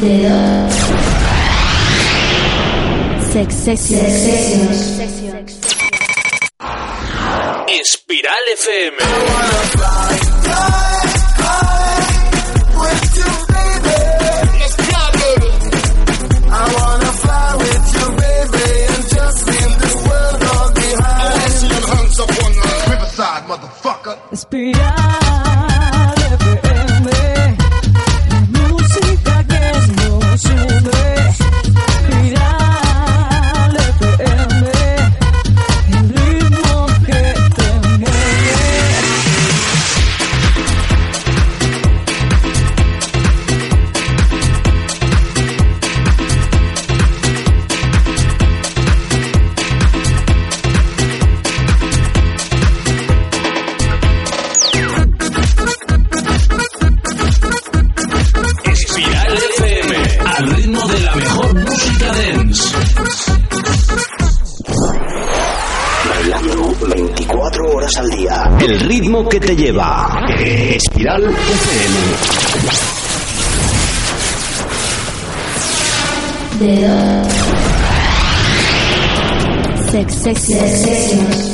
Dedo. Sex Sessions. Espiral FM. Espiral El ritmo que te lleva. Espiral FM. Dedo. Sex Sessions.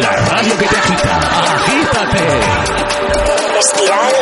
La radio que te agita. Agítate. Espiral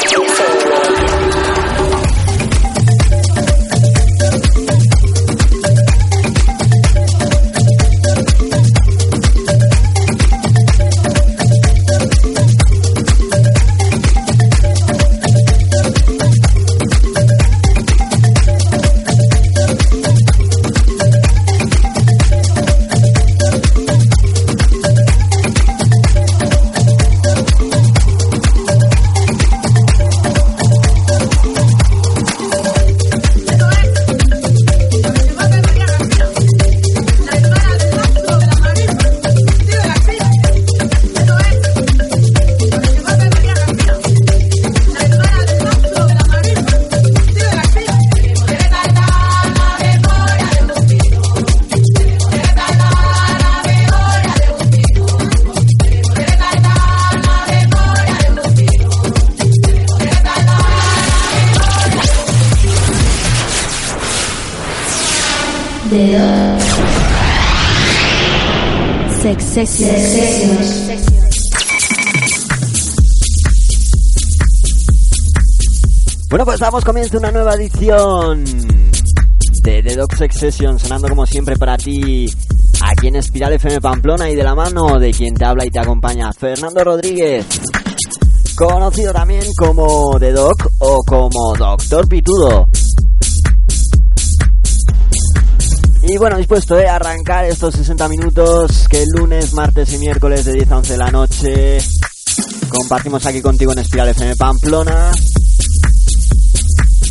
Bueno, pues damos comienzo a una nueva edición de The Dog Sex Session, sonando como siempre para ti aquí en Espiral FM Pamplona y de la mano de quien te habla y te acompaña, Fernando Rodríguez, conocido también como The Doc o como Doctor Pitudo. Y bueno, dispuesto eh, a arrancar estos 60 minutos que lunes, martes y miércoles de 10 a 11 de la noche compartimos aquí contigo en Espiral FM Pamplona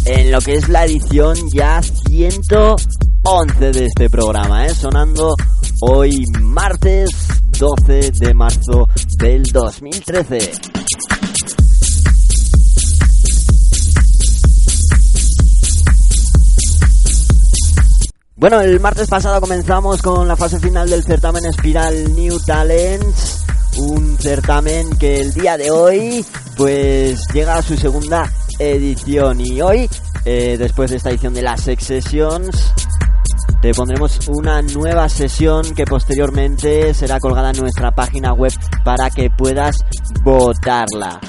en lo que es la edición ya 111 de este programa, ¿eh? sonando hoy martes 12 de marzo del 2013. Bueno, el martes pasado comenzamos con la fase final del certamen Espiral New Talents, un certamen que el día de hoy pues llega a su segunda edición y hoy, eh, después de esta edición de las Sex Sessions, te pondremos una nueva sesión que posteriormente será colgada en nuestra página web para que puedas votarla.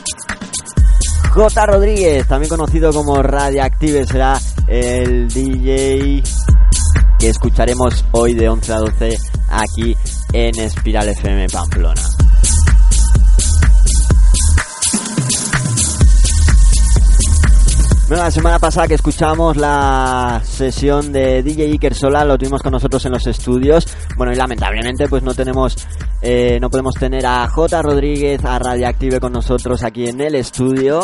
J. Rodríguez, también conocido como Radioactive, será el DJ que escucharemos hoy de 11 a 12 aquí en Espiral FM Pamplona. Bueno, la semana pasada que escuchamos la sesión de DJ Iker Sola, lo tuvimos con nosotros en los estudios. Bueno, y lamentablemente pues no tenemos, eh, no podemos tener a J. Rodríguez, a Radioactive con nosotros aquí en el estudio.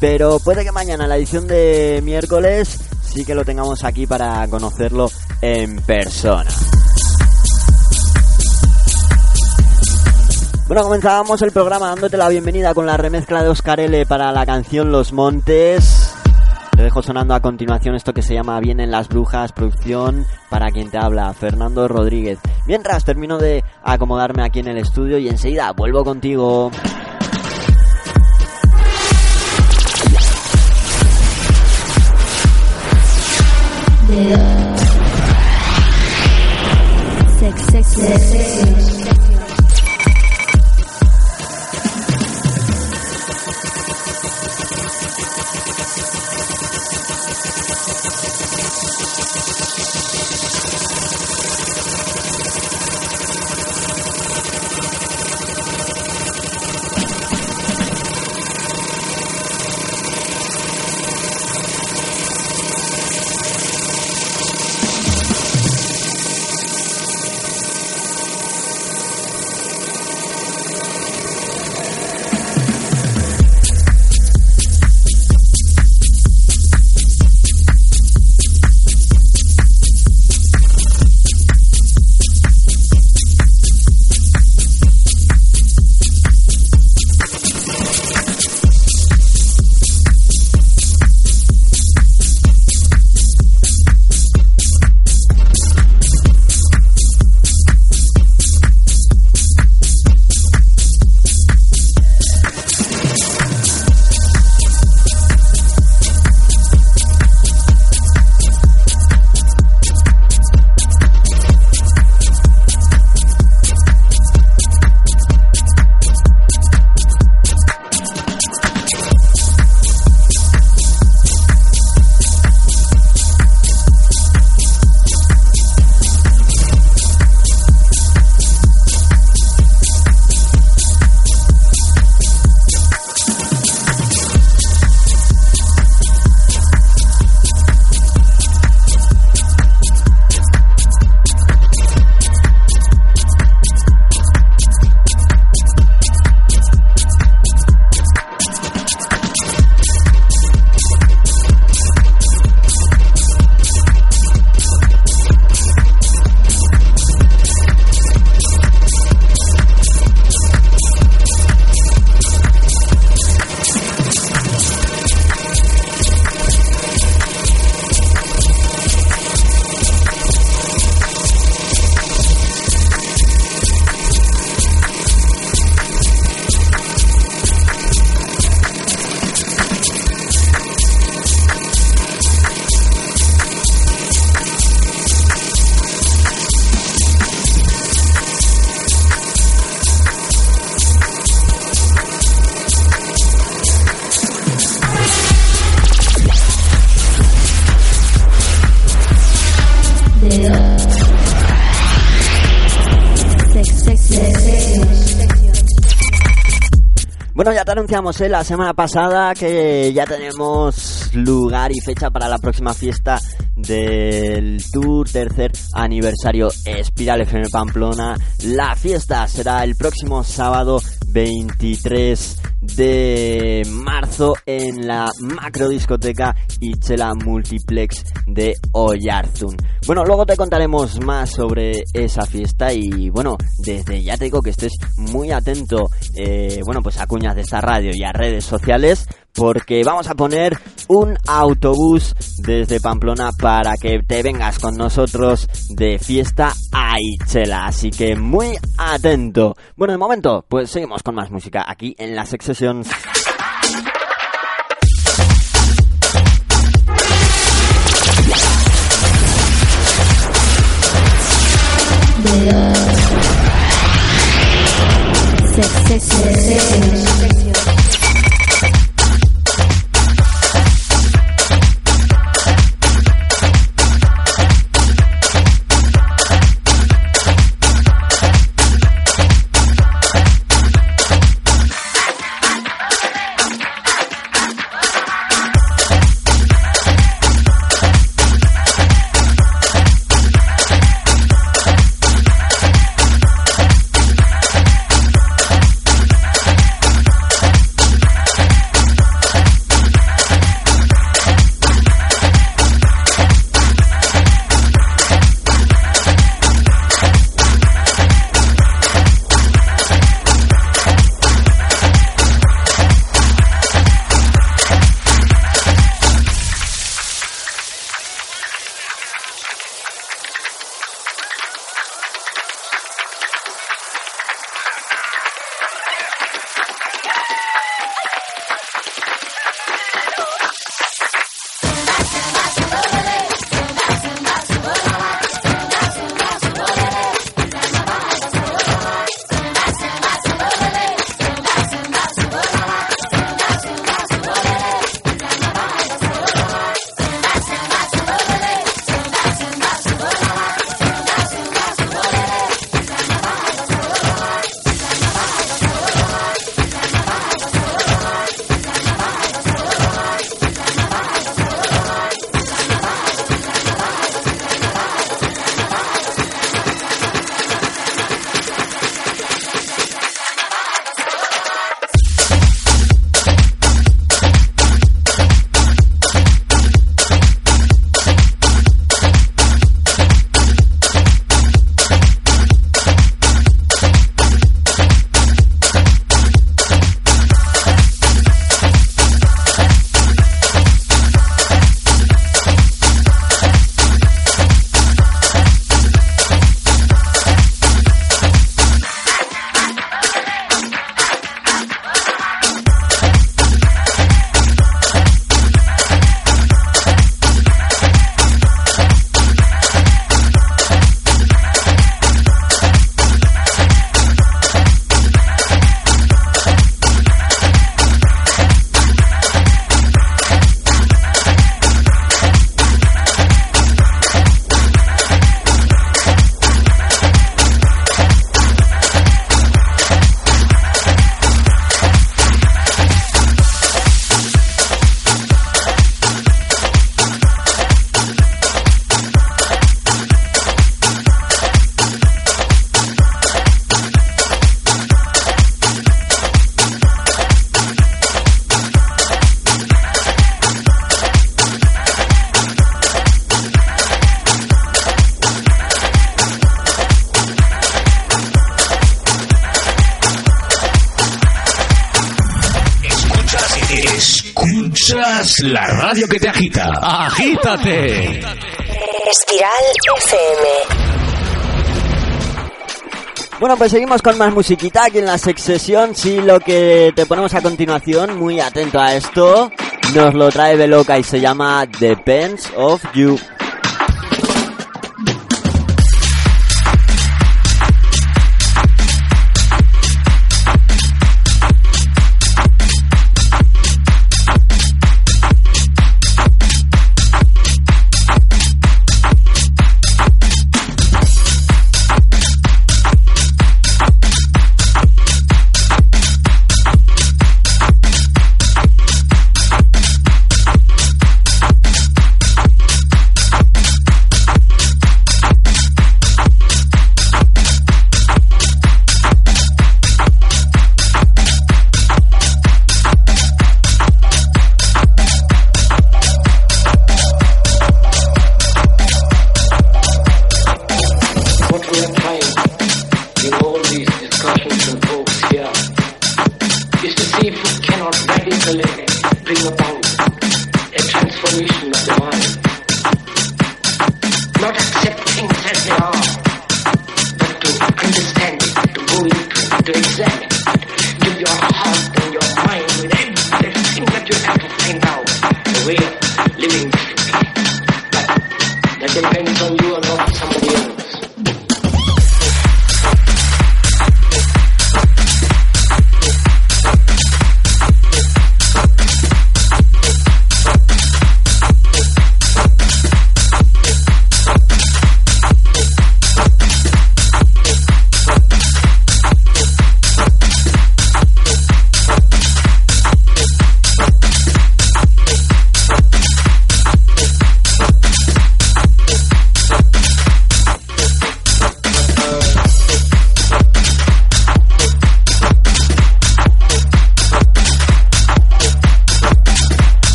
Pero puede que mañana, la edición de miércoles, sí que lo tengamos aquí para conocerlo en persona. Bueno, comenzábamos el programa dándote la bienvenida con la remezcla de Oscar L para la canción Los Montes. Te dejo sonando a continuación esto que se llama Vienen las Brujas, producción para quien te habla, Fernando Rodríguez. Mientras termino de acomodarme aquí en el estudio y enseguida vuelvo contigo. De anunciamos ¿eh? la semana pasada que ya tenemos lugar y fecha para la próxima fiesta del Tour tercer aniversario Espiral FM Pamplona. La fiesta será el próximo sábado 23 de marzo en la macro discoteca Ichela Multiplex de Oyarzun. Bueno, luego te contaremos más sobre esa fiesta y bueno, desde ya te digo que estés muy atento, eh, bueno, pues a cuñas de esta radio y a redes sociales porque vamos a poner un autobús desde Pamplona para que te vengas con nosotros de fiesta a Ichela. Así que muy atento. Bueno, de momento, pues seguimos con más música aquí en la Sex. Sex Sessions. La radio que te agita. ¡Agítate! Espiral FM. Bueno, pues seguimos con más musiquita aquí en la Sex Session. Sí, lo que te ponemos a continuación, muy atento a esto, nos lo trae Beloca y se llama Depends of You.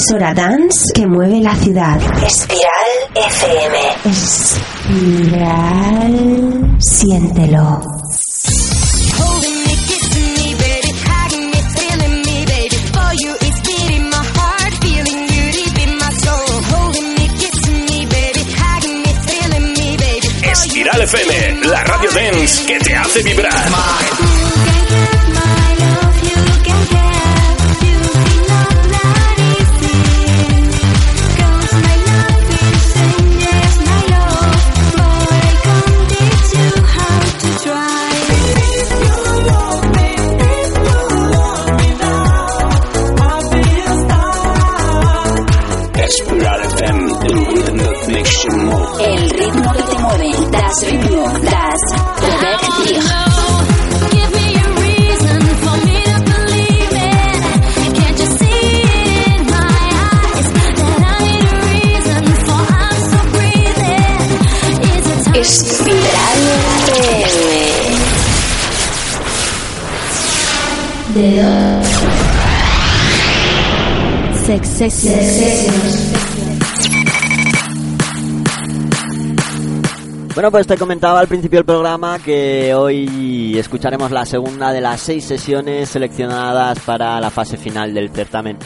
emisora dance que mueve la ciudad. Espiral FM. Espiral. Siéntelo. Espiral FM, la radio dance que te hace vibrar. Bueno, pues te comentaba al principio del programa que hoy escucharemos la segunda de las seis sesiones seleccionadas para la fase final del certamen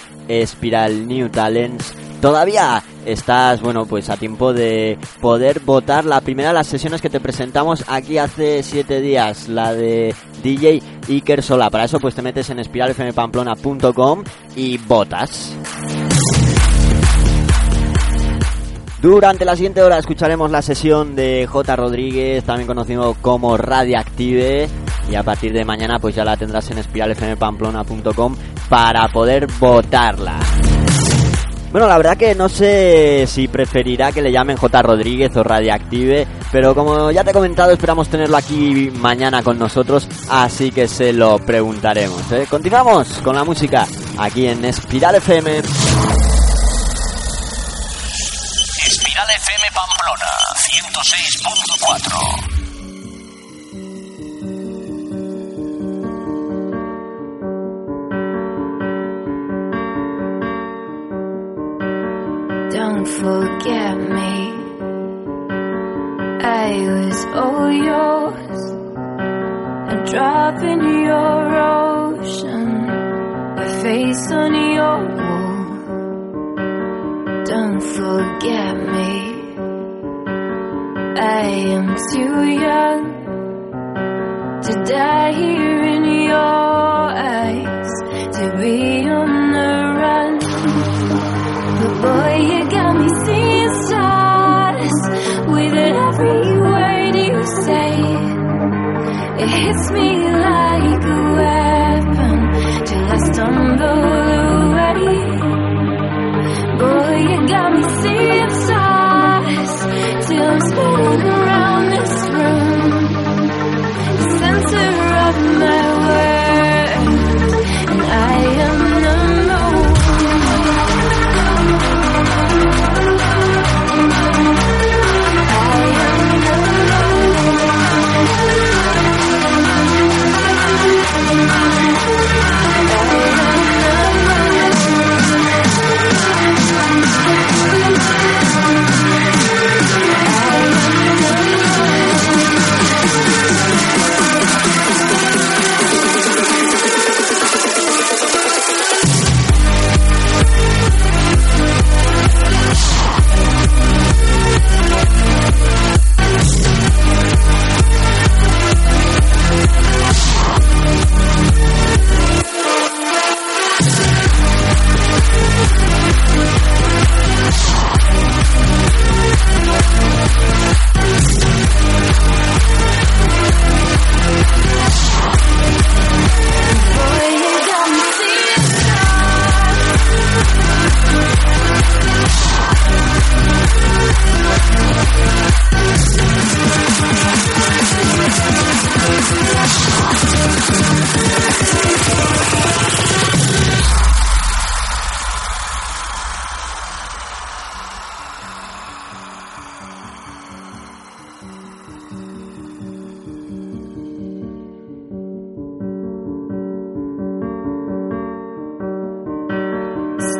Spiral New Talents. Todavía estás, bueno, pues a tiempo de poder votar la primera de las sesiones que te presentamos aquí hace 7 días, la de DJ Iker Sola. Para eso pues te metes en espiralfmpamplona.com y votas. Durante la siguiente hora escucharemos la sesión de J. Rodríguez, también conocido como Radioactive. Y a partir de mañana pues ya la tendrás en espiralfmpamplona.com para poder votarla. Bueno, la verdad que no sé si preferirá que le llamen J. Rodríguez o Radiactive, pero como ya te he comentado, esperamos tenerlo aquí mañana con nosotros, así que se lo preguntaremos. ¿eh? Continuamos con la música aquí en Espiral FM. Espiral FM Pamplona 106.4. forget me. I was all yours. A drop in your ocean. A face on your wall. Don't forget me. I am too young to die here in your eyes. To be with every word you say. It hits me like a weapon till I stumble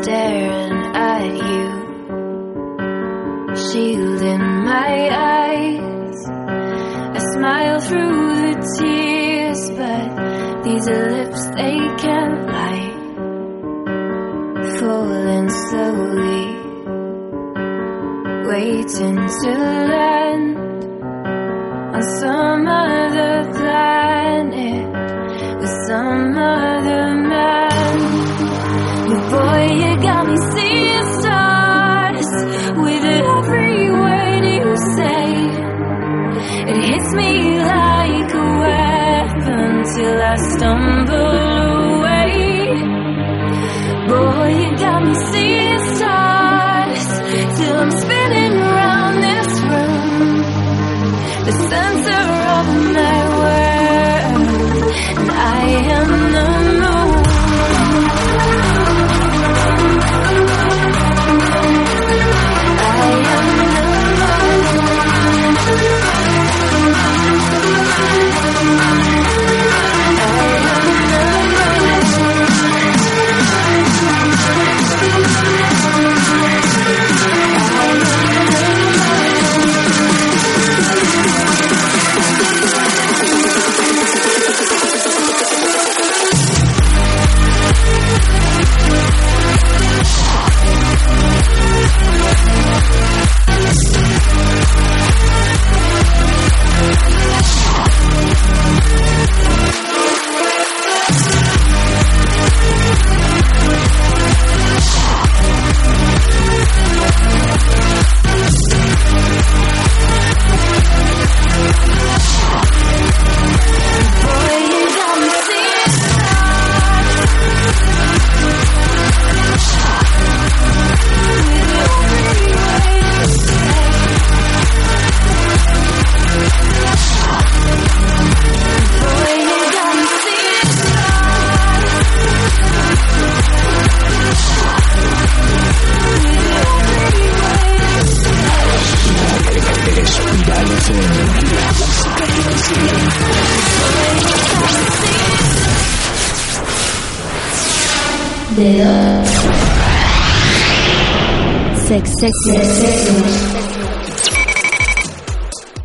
staring at you, my eyes. I smile through the tears, but these lips they can't lie. Falling slowly, waiting to land on some stumble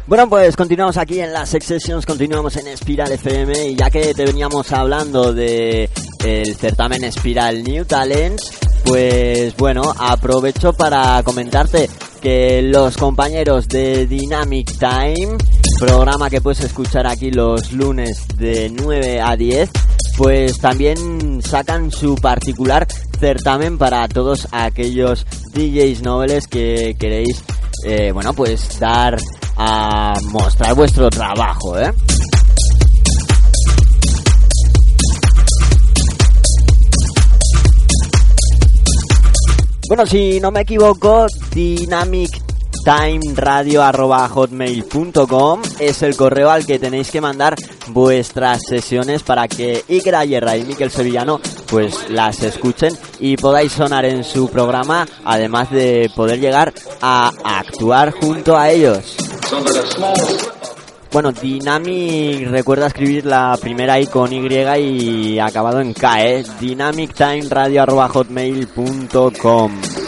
Bueno, pues continuamos aquí en las Sessions, continuamos en Espiral FM y ya que te veníamos hablando de el certamen Espiral New Talents, pues bueno, aprovecho para comentarte que los compañeros de Dynamic Time, programa que puedes escuchar aquí los lunes de 9 a 10, pues también sacan su particular certamen para todos aquellos DJs nobles que queréis, eh, bueno, pues dar a mostrar vuestro trabajo, ¿eh? Bueno, si no me equivoco, dynamictimeradio.hotmail.com es el correo al que tenéis que mandar vuestras sesiones para que Iker Ayerra y Miquel Sevillano pues las escuchen y podáis sonar en su programa, además de poder llegar a actuar junto a ellos. Bueno, Dynamic recuerda escribir la primera I con Y y acabado en K, ¿eh? dynamictimeradio.hotmail.com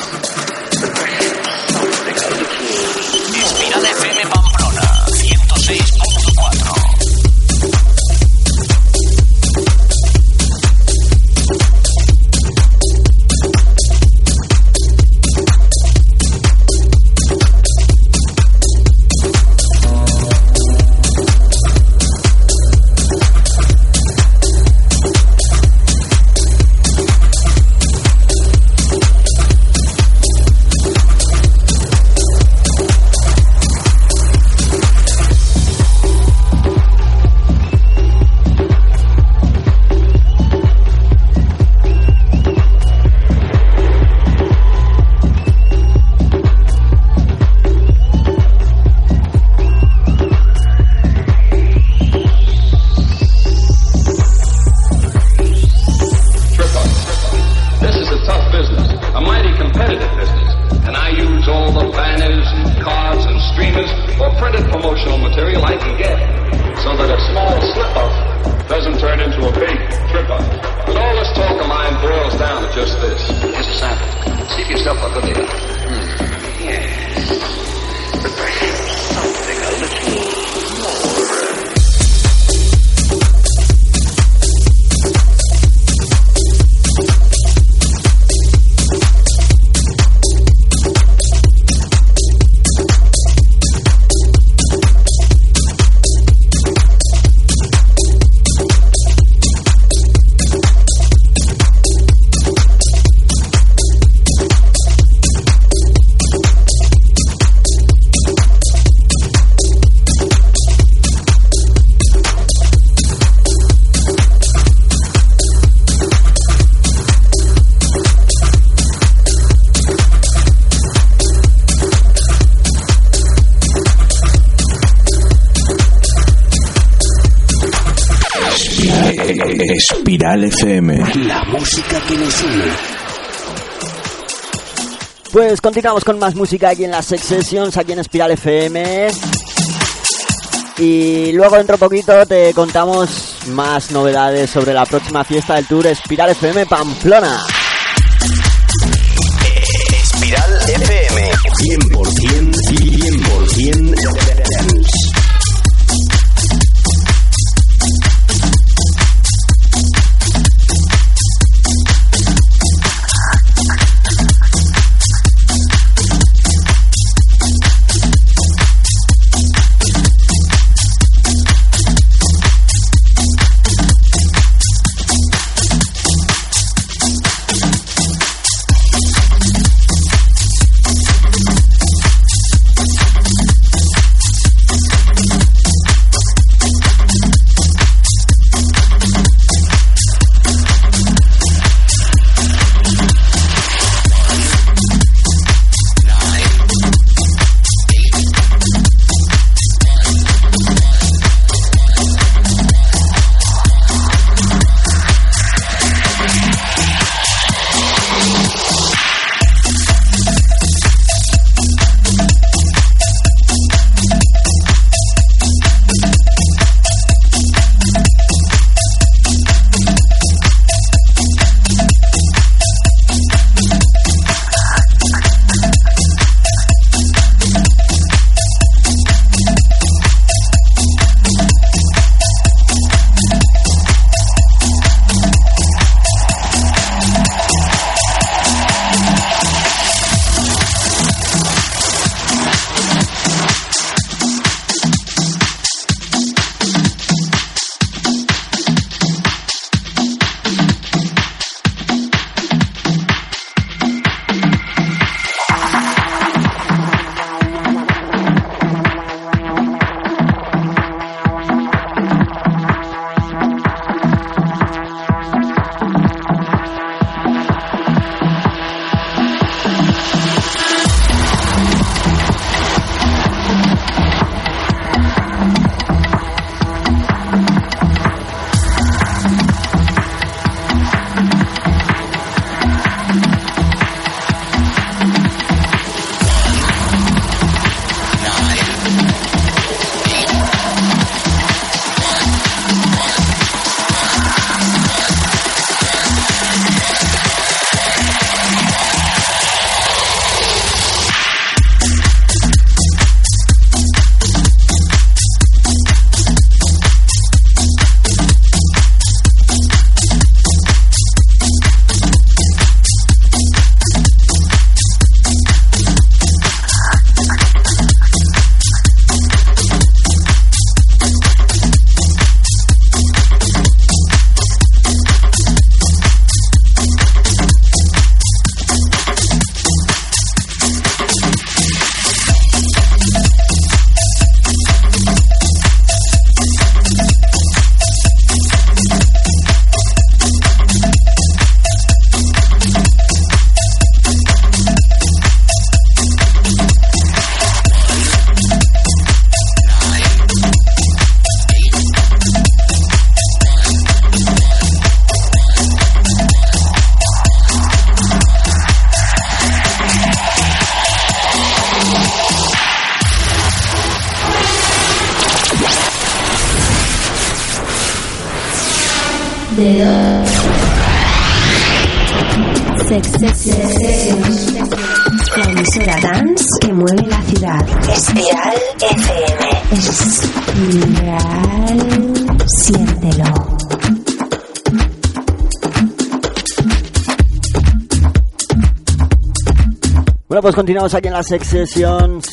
Espiral FM. La música que nos une. Pues continuamos con más música aquí en las Sex Sessions, aquí en Espiral FM. Y luego dentro de poquito te contamos más novedades sobre la próxima fiesta del Tour Espiral FM Pamplona. Espiral FM. 100%, 100% Pues continuamos aquí en las Sessions.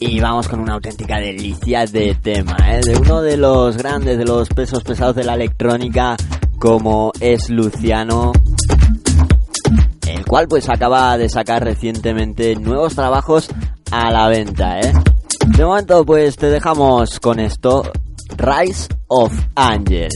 Y vamos con una auténtica delicia de tema, ¿eh? de uno de los grandes, de los pesos pesados de la electrónica, como es Luciano, el cual pues acaba de sacar recientemente nuevos trabajos a la venta. ¿eh? De momento pues te dejamos con esto, Rise of Angel.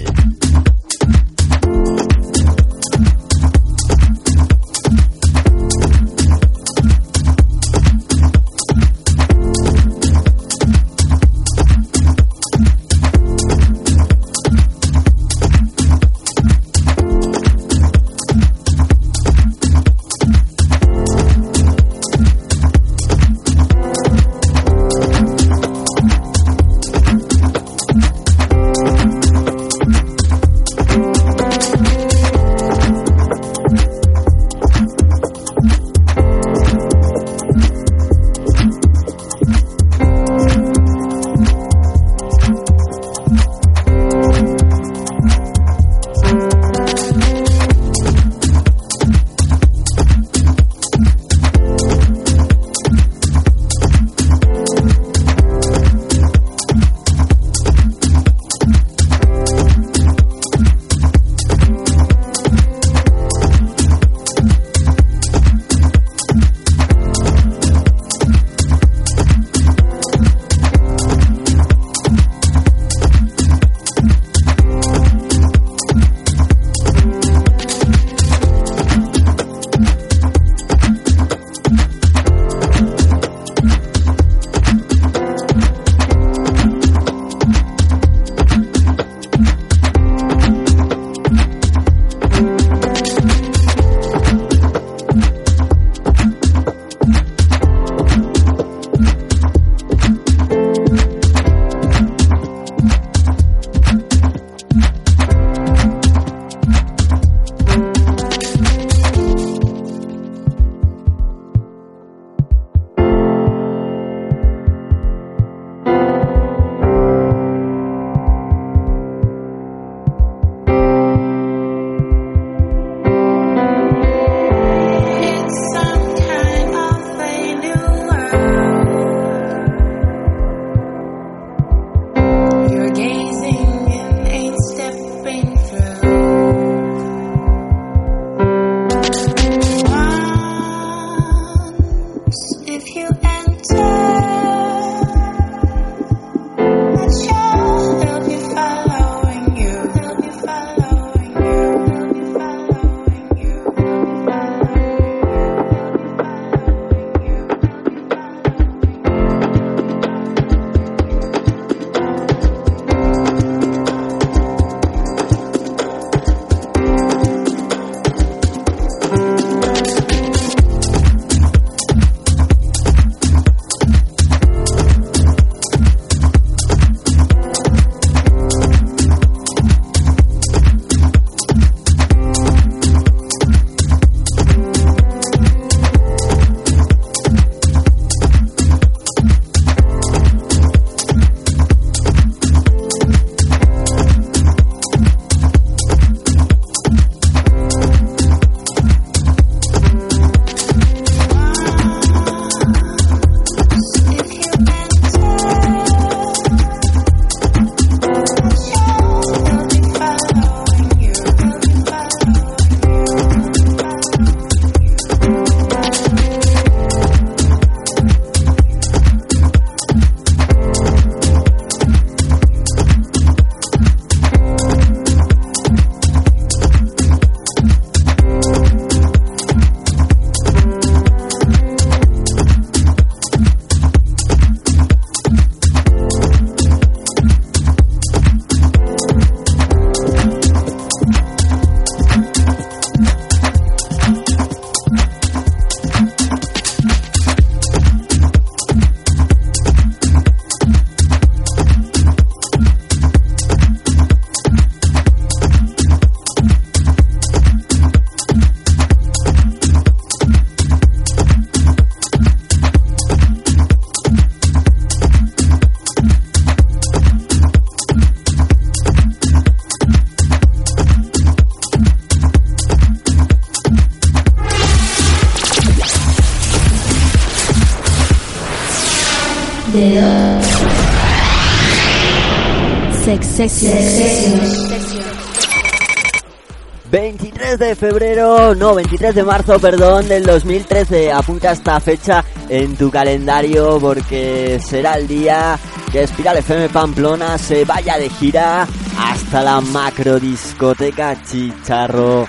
Febrero, no, 23 de marzo, perdón, del 2013. Apunta esta fecha en tu calendario porque será el día que Espiral FM Pamplona se vaya de gira hasta la macro discoteca Chicharro.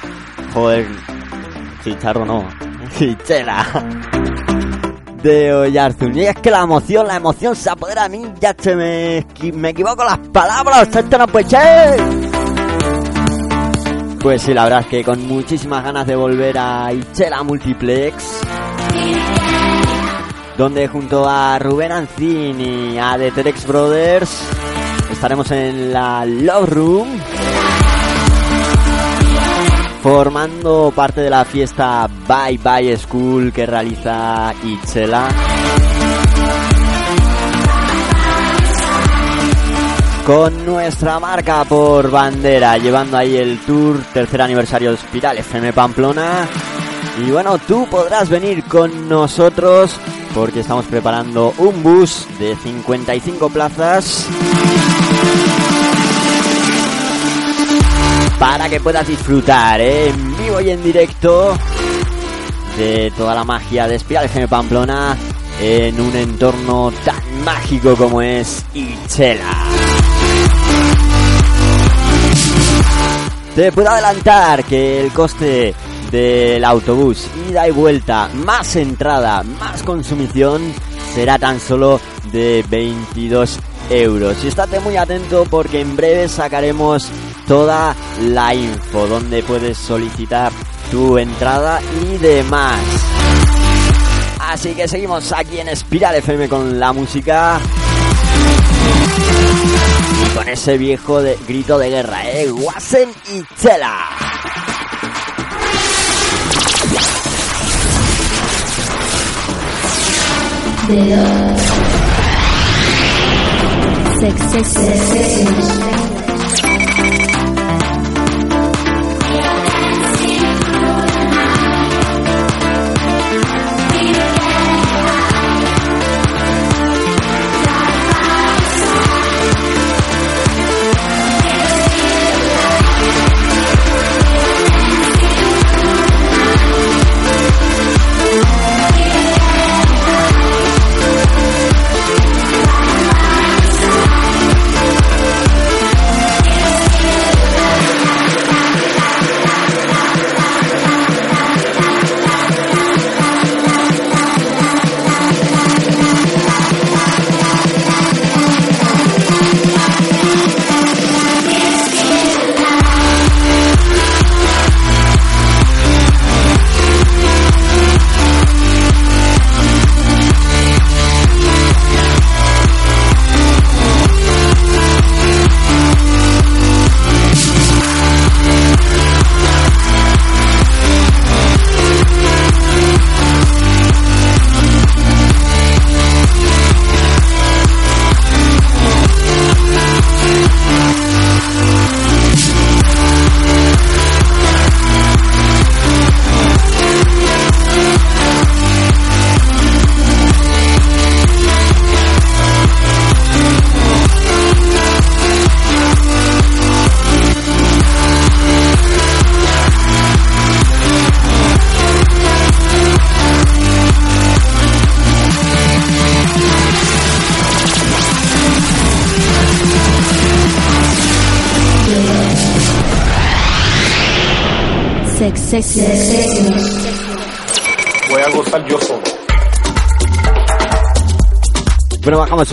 Joder, Chicharro no, Chichela. De Oyarzun. Y es que la emoción, la emoción se apodera a mí, ya se me, me equivoco las palabras, esto no puede ser. Pues sí, la verdad es que con muchísimas ganas de volver a Ichela Multiplex. Donde junto a Rubén Ancini y a The Terex Brothers estaremos en la Love Room. Formando parte de la fiesta Bye Bye School que realiza Ichela. Con nuestra marca por bandera, llevando ahí el tour tercer aniversario de Espiral FM Pamplona. Y bueno, tú podrás venir con nosotros porque estamos preparando un bus de 55 plazas para que puedas disfrutar ¿eh? en vivo y en directo de toda la magia de Espiral FM Pamplona en un entorno tan mágico como es Ichela. Te puedo adelantar que el coste del autobús ida y vuelta, más entrada, más consumición, será tan solo de 22 euros. Y estate muy atento porque en breve sacaremos toda la info donde puedes solicitar tu entrada y demás. Así que seguimos aquí en Espiral FM con la música. Con ese viejo de, grito de guerra, ¿eh? Wasen y Chela.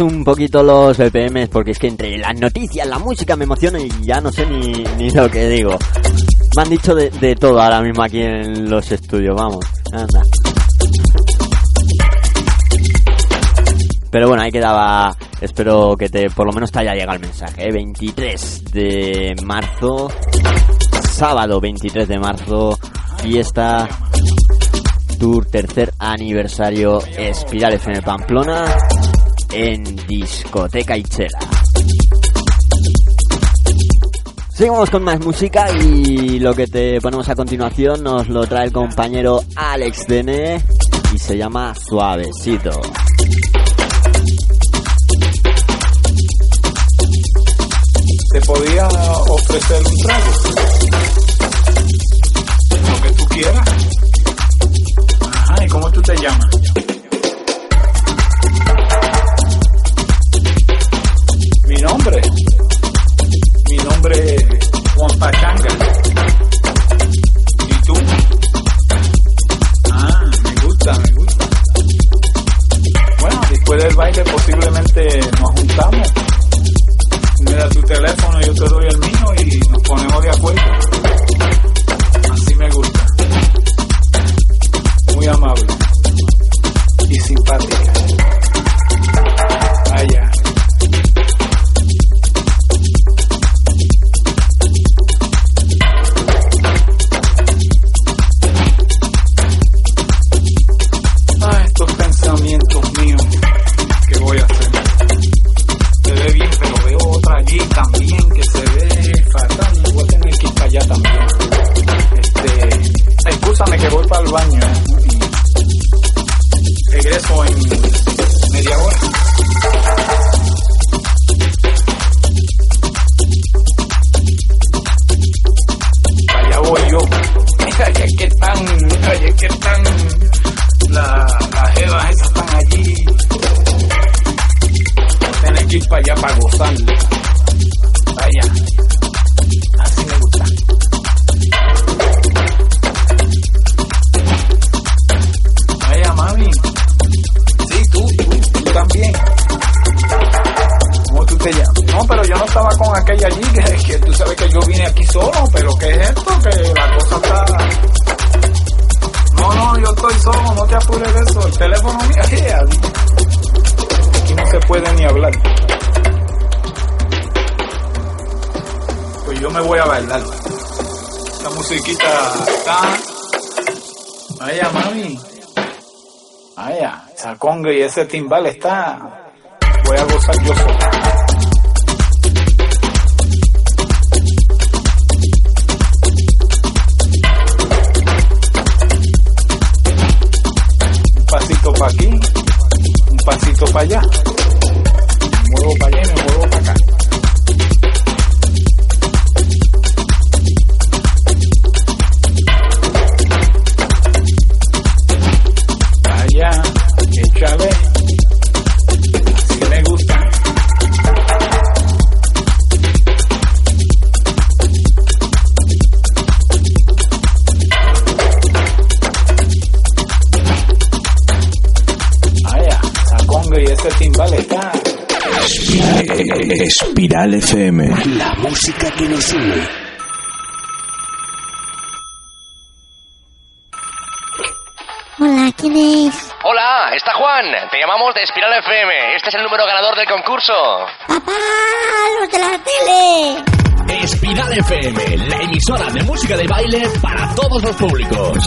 Un poquito los BPMs porque es que entre las noticias, la música me emociona y ya no sé ni, lo que digo. Me han dicho de, todo ahora mismo aquí en los estudios, vamos. Anda. Pero bueno, ahí quedaba. Espero que te, por lo menos te haya llegado el mensaje. ¿eh? 23 de marzo, sábado 23 de marzo, fiesta Tour tercer aniversario Espiral FM Pamplona en Discoteca y Chela. Seguimos con más música y lo que te ponemos a continuación nos lo trae el compañero Alex Dene y se llama Suavecito. ¿Te podía ofrecer un trago? Lo que tú quieras. Ajá, ¿y cómo tú te llamas? Está. Vaya, mami. Vaya, esa conga y ese timbal está. Voy a gozar yo solo. Espiral FM. La música que nos une. Hola, ¿quién es? Hola, está Juan. Te llamamos de Espiral FM. Este es el número ganador del concurso. ¡Papá! ¡Los de la tele! Espiral FM, la emisora de música de baile para todos los públicos.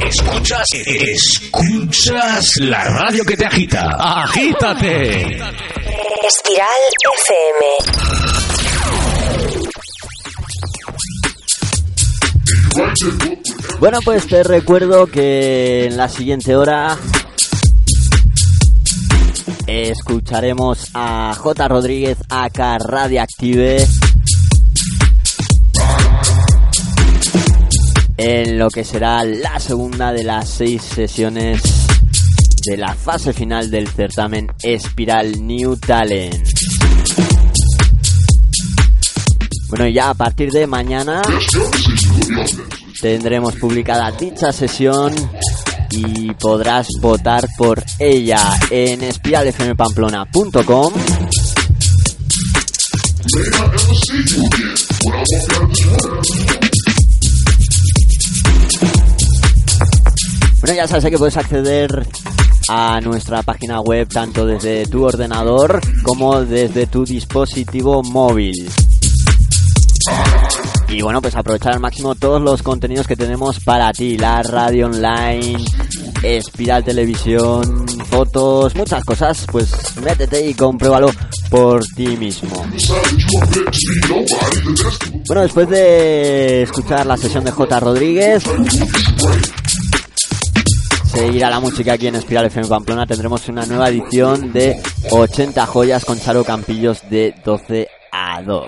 Escuchas, escuchas la radio que te agita. Agítate. Espiral FM. Bueno, pues te recuerdo que en la siguiente hora escucharemos a J. Rodríguez acá Radioactive en lo que será la segunda de las seis sesiones de la fase final del certamen Espiral New Talent. Bueno, ya a partir de mañana tendremos publicada dicha sesión y podrás votar por ella en espiralfmpamplona.com Bueno, ya sabes que puedes acceder a nuestra página web tanto desde tu ordenador como desde tu dispositivo móvil. Y bueno, pues aprovechar al máximo todos los contenidos que tenemos para ti, la radio online, Espiral Televisión, fotos, muchas cosas, pues métete y compruébalo por ti mismo. Bueno, después de escuchar la sesión de J. Rodríguez, seguirá la música aquí en Espiral FM Pamplona, tendremos una nueva edición de 80 joyas con Charo Campillos de 12 a 2.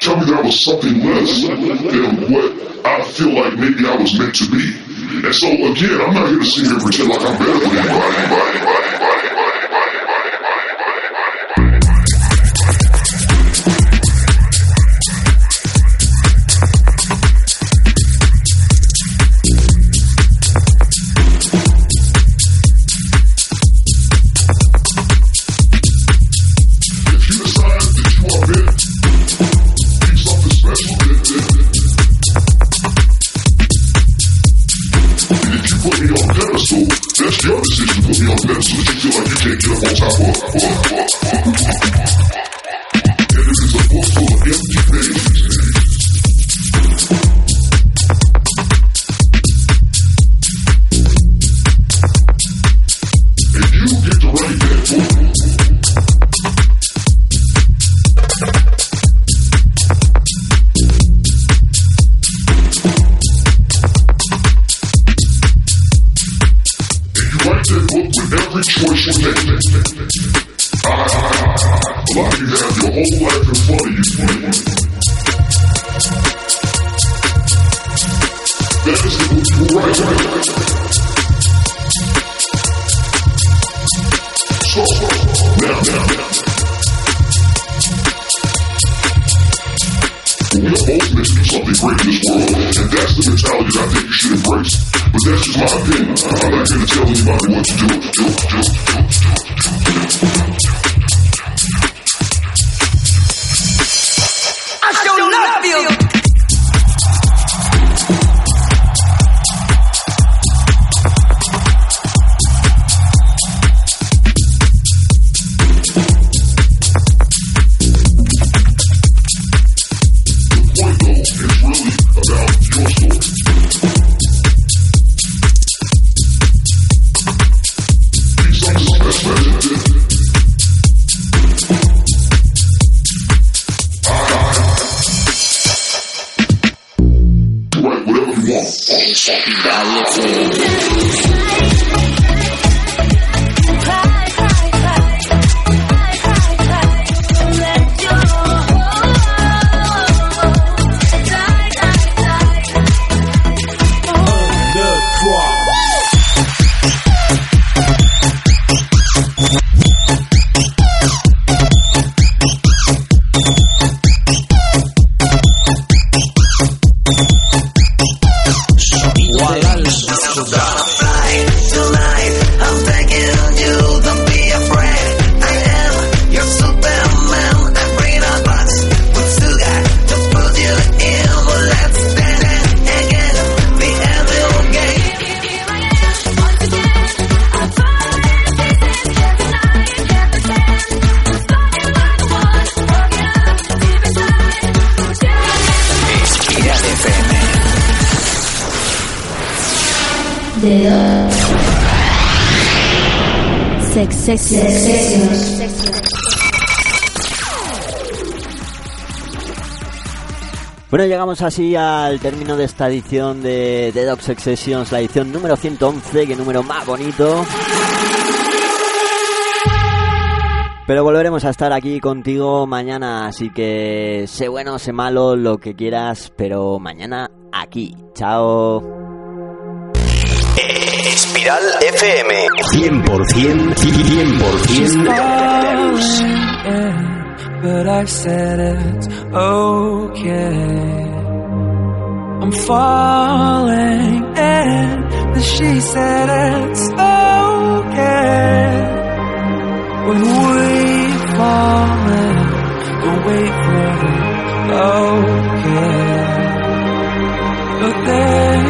tell me that I feel like maybe I was meant to be. And so again, I'm not here to sit here and pretend like llegamos así al término de esta edición de The Dog Sex Sessions, la edición número 111, que número más bonito. Pero volveremos a estar aquí contigo mañana, así que sé bueno, sé malo, lo que quieras, pero mañana aquí. Chao. Espiral FM 100% 100% Dance. but I said it's okay. I'm falling in, but she said it's okay. When we fall in, don't wait for the okay. But they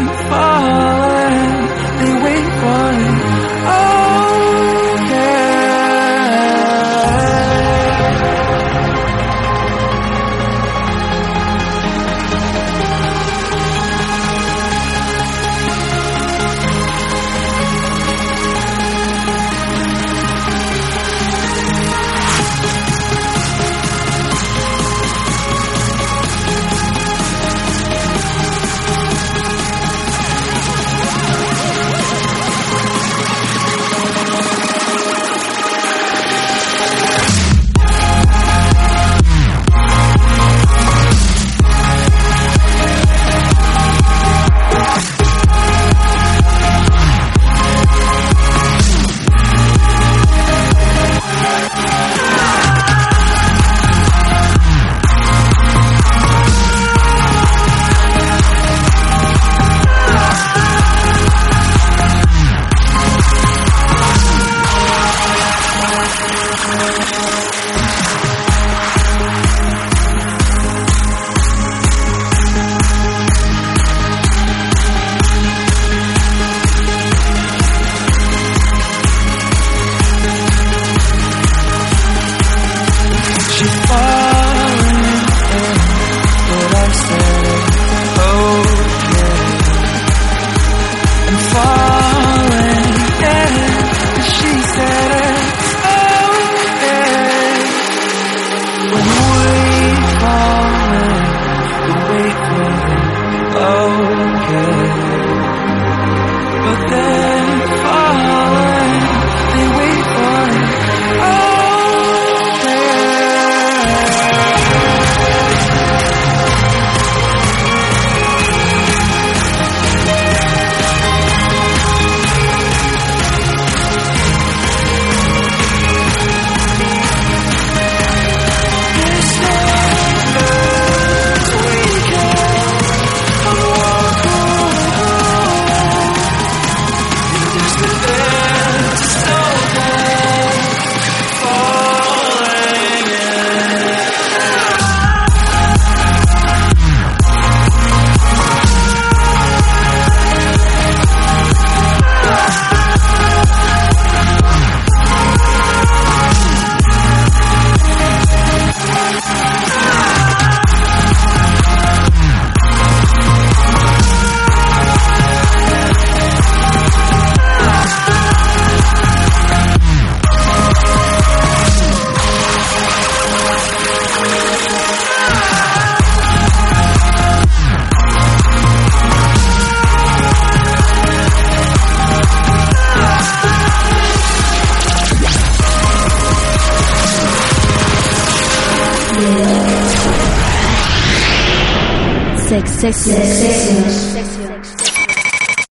I'm standing. Oh. Sex, sex, sessions.